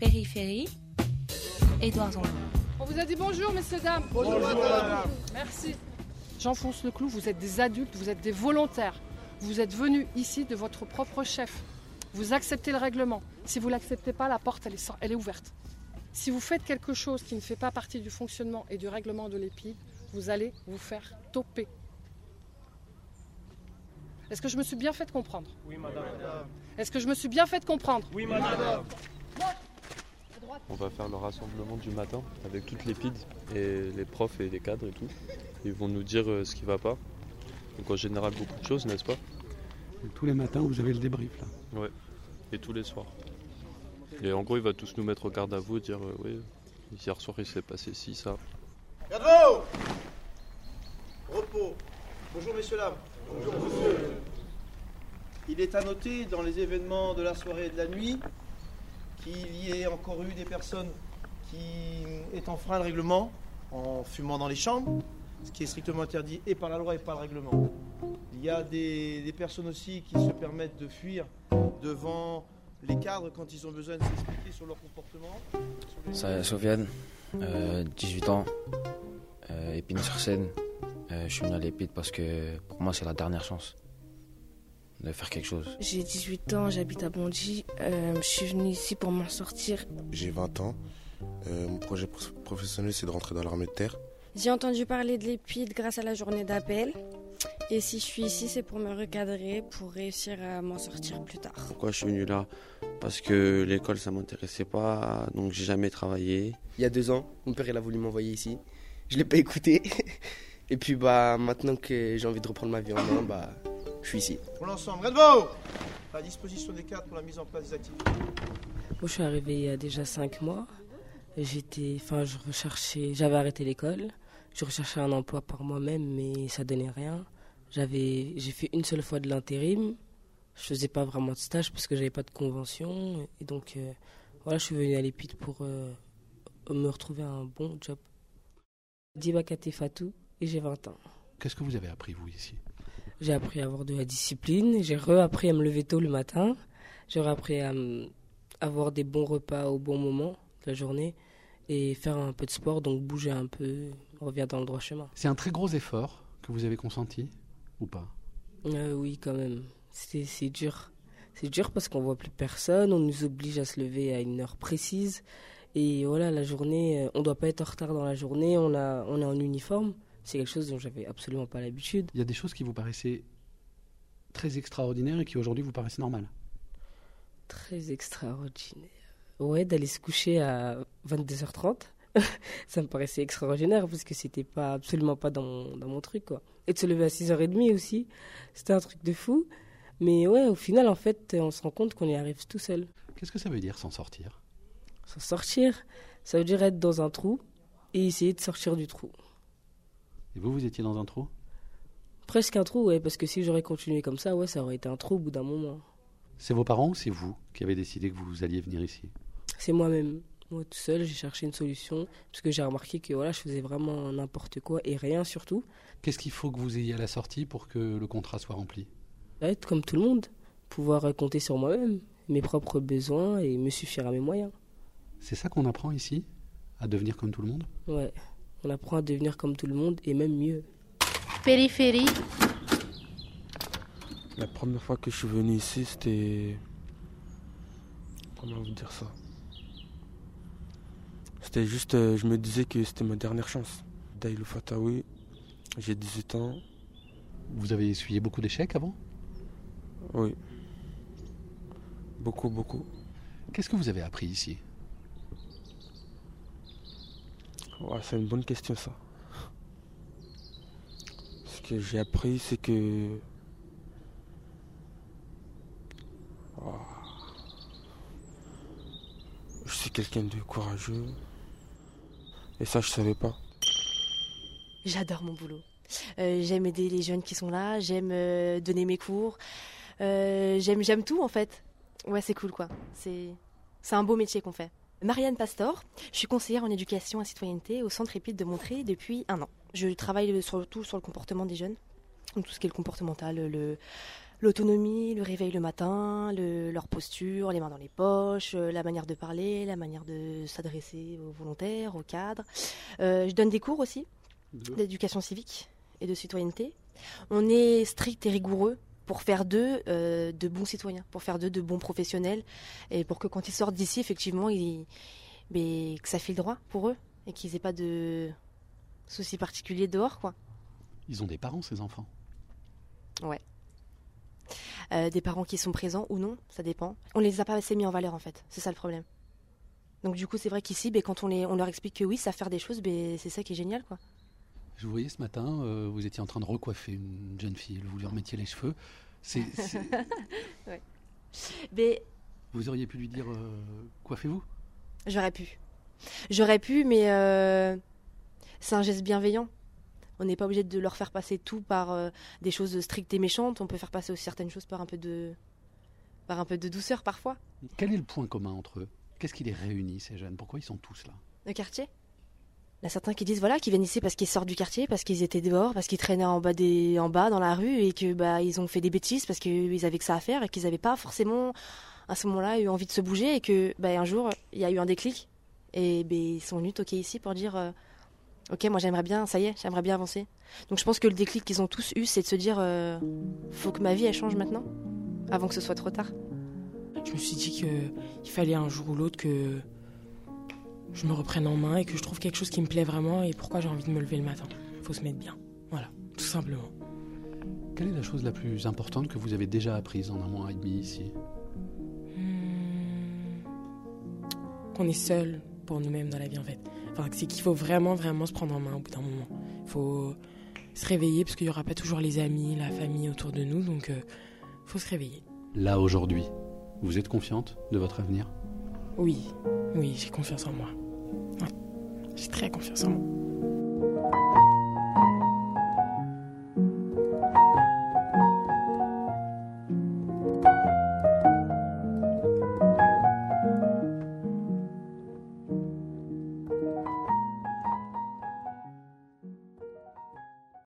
Périphérie, Édouard Zambon. On vous a dit bonjour, messieurs, dames. Bonjour, madame. Merci. J'enfonce le clou, vous êtes des adultes, vous êtes des volontaires. Vous êtes venus ici de votre propre chef. Vous acceptez le règlement. Si vous ne l'acceptez pas, la porte, elle est, sor- elle est ouverte. Si vous faites quelque chose qui ne fait pas partie du fonctionnement et du règlement de l'EPI, vous allez vous faire toper. Est-ce que je me suis bien fait comprendre? Oui, madame. Est-ce que je me suis bien fait comprendre? Oui, madame. On va faire le rassemblement du matin avec toutes les PID et les profs et les cadres et tout. Ils vont nous dire euh, ce qui va pas. Donc en général beaucoup de choses, n'est-ce pas? Tous les matins, vous avez le débrief là. Ouais. Et tous les soirs. Et en gros, il va tous nous mettre au garde à vous et dire euh, oui, hier soir il s'est passé ci, ça. Garde Repos. Bonjour, messieurs, dames. Bonjour, monsieur. Il est à noter dans les événements de la soirée et de la nuit qu'il y ait encore eu des personnes qui aient enfreint le règlement en fumant dans les chambres, ce qui est strictement interdit et par la loi et par le règlement. Il y a des, personnes aussi qui se permettent de fuir devant les cadres quand ils ont besoin de s'expliquer sur leur comportement. sur Ça, Sofiane, euh, 18 ans, euh, Épine-sur-Seine. Euh, je suis venu à l'Épide parce que pour moi c'est la dernière chance de faire quelque chose. J'ai 18 ans, j'habite à Bondy. Euh, je suis venue ici pour m'en sortir. J'ai 20 ans. Euh, mon projet pro- professionnel, c'est de rentrer dans l'armée de terre. J'ai entendu parler de l'épide grâce à la journée d'appel. Et si je suis ici, c'est pour me recadrer, pour réussir à m'en sortir plus tard. Pourquoi je suis venu là? Parce que l'école ça m'intéressait pas, donc j'ai jamais travaillé. Il y a deux ans, mon père il a voulu m'envoyer ici. Je l'ai pas écouté. Et puis bah maintenant que j'ai envie de reprendre ma vie en main, bah je suis ici. Pour l'ensemble, Redvo À la disposition des cadres pour la mise en place des activités. Moi, je suis arrivée il y a déjà 5 mois. J'étais, enfin, je recherchais, j'avais arrêté l'école. Je recherchais un emploi par moi-même, mais ça donnait rien. J'avais, j'ai fait une seule fois de l'intérim. Je faisais pas vraiment de stage parce que j'avais pas de convention. Et donc, euh, voilà, je suis venue à l'Épide pour euh, me retrouver un bon job. Dibakate Fatou et j'ai 20 ans. Qu'est-ce que vous avez appris, vous, ici? J'ai appris à avoir de la discipline, j'ai reappris à me lever tôt le matin, j'ai appris à avoir des bons repas au bon moment de la journée et faire un peu de sport, donc bouger un peu, revient dans le droit chemin. C'est un très gros effort que vous avez consenti ou pas? Euh, oui, quand même, c'est dur. C'est dur parce qu'on voit plus personne, on nous oblige à se lever à une heure précise. Et voilà, la journée, euh, on doit pas être en retard dans la journée, on, a, on est en uniforme. C'est quelque chose dont j'avais absolument pas l'habitude. Il y a des choses qui vous paraissaient très extraordinaires et qui aujourd'hui vous paraissent normales. Très extraordinaire. Ouais, d'aller se coucher à 22h30, ça me paraissait extraordinaire parce que c'était pas absolument pas dans mon, dans mon truc quoi. Et de se lever à 6h30 aussi, c'était un truc de fou. Mais ouais, au final en fait, on se rend compte qu'on y arrive tout seul. Qu'est-ce que ça veut dire s'en sortir? S'en sortir, ça veut dire être dans un trou et essayer de sortir du trou. Et vous, vous étiez dans un trou? Presque un trou, ouais, parce que si j'aurais continué comme ça, ouais, ça aurait été un trou au bout d'un moment. C'est vos parents ou c'est vous qui avez décidé que vous alliez venir ici? C'est moi-même. Moi tout seul, j'ai cherché une solution parce que j'ai remarqué que voilà, je faisais vraiment n'importe quoi et rien surtout. Qu'est-ce qu'il faut que vous ayez à la sortie pour que le contrat soit rempli? Être comme tout le monde, pouvoir euh, compter sur moi-même, mes propres besoins et me suffire à mes moyens. C'est ça qu'on apprend ici? À devenir comme tout le monde? Ouais, on apprend à devenir comme tout le monde et même mieux. Périphérie, La première fois que je suis venu ici, c'était. Comment vous dire ça? C'était juste, euh, je me disais que c'était ma dernière chance. Daïlou Fatawi, j'ai 18 ans. Vous avez essuyé beaucoup d'échecs avant? Oui. Beaucoup, beaucoup. Qu'est-ce que vous avez appris ici? C'est une bonne question ça. Ce que j'ai appris, c'est que. Oh. Je suis quelqu'un de courageux. Et ça, je savais pas. J'adore mon boulot. Euh, j'aime aider les jeunes qui sont là, j'aime euh, donner mes cours, Euh, j'aime j'aime tout en fait. Ouais, c'est cool quoi. C'est un beau métier qu'on fait. Marianne Pastor, je suis conseillère en éducation et citoyenneté au Centre Épide de Montré depuis un an. Je travaille surtout sur le comportement des jeunes, donc tout ce qui est le comportemental, le, l'autonomie, le réveil le matin, le- leur posture, les mains dans les poches, euh, la manière de parler, la manière de s'adresser aux volontaires, aux cadres. Euh, je donne des cours aussi d'éducation civique et de citoyenneté. On est strict et rigoureux pour faire d'eux euh, de bons citoyens, pour faire d'eux de bons professionnels, et pour que quand ils sortent d'ici, effectivement, ils, mais que ça file droit pour eux, et qu'ils n'aient pas de soucis particuliers dehors, quoi. Ils ont des parents, ces enfants? Ouais. Euh, des parents qui sont présents ou non, ça dépend. On les a pas assez mis en valeur en fait, c'est ça le problème. Donc du coup c'est vrai qu'ici, ben, quand on, les, on leur explique que oui, ça faire des choses, ben, c'est ça qui est génial quoi. Je vous voyais ce matin, euh, vous étiez en train de recoiffer une jeune fille, vous lui remettiez les cheveux. C'est, c'est- Ouais. Mais Vous auriez pu lui dire euh, coiffez-vous j'aurais pu. J'aurais pu, mais euh, c'est un geste bienveillant. On n'est pas obligé de leur faire passer tout par euh, des choses strictes et méchantes. On peut faire passer aussi certaines choses par un peu de, par un peu de douceur parfois. Quel est le point commun entre eux? Qu'est-ce qui les réunit, ces jeunes? Pourquoi ils sont tous là? Le quartier? Il y a certains qui disent voilà, qu'ils viennent ici parce qu'ils sortent du quartier, parce qu'ils étaient dehors, parce qu'ils traînaient en bas, des, en bas dans la rue et que bah ils ont fait des bêtises parce qu'ils avaient que ça à faire et qu'ils n'avaient pas forcément à ce moment-là eu envie de se bouger et que bah, un jour il y a eu un déclic et bah, ils sont venus toquer ici pour dire euh, ok moi j'aimerais bien ça y est j'aimerais bien avancer. Donc je pense que le déclic qu'ils ont tous eu c'est de se dire euh, faut que ma vie elle change maintenant avant que ce soit trop tard. Je me suis dit qu'il fallait un jour ou l'autre que je me reprenne en main et que je trouve quelque chose qui me plaît vraiment et pourquoi j'ai envie de me lever le matin. Il faut se mettre bien. Voilà, tout simplement. Quelle est la chose la plus importante que vous avez déjà apprise en un mois et demi ici? Qu'on est seul pour nous-mêmes dans la vie en fait. Enfin, c'est qu'il faut vraiment, vraiment se prendre en main au bout d'un moment. Il faut se réveiller parce qu'il n'y aura pas toujours les amis, la famille autour de nous, donc il faut se réveiller. Là, aujourd'hui, vous êtes confiante de votre avenir? Oui, oui, j'ai confiance en moi. J'ai très confiance en moi.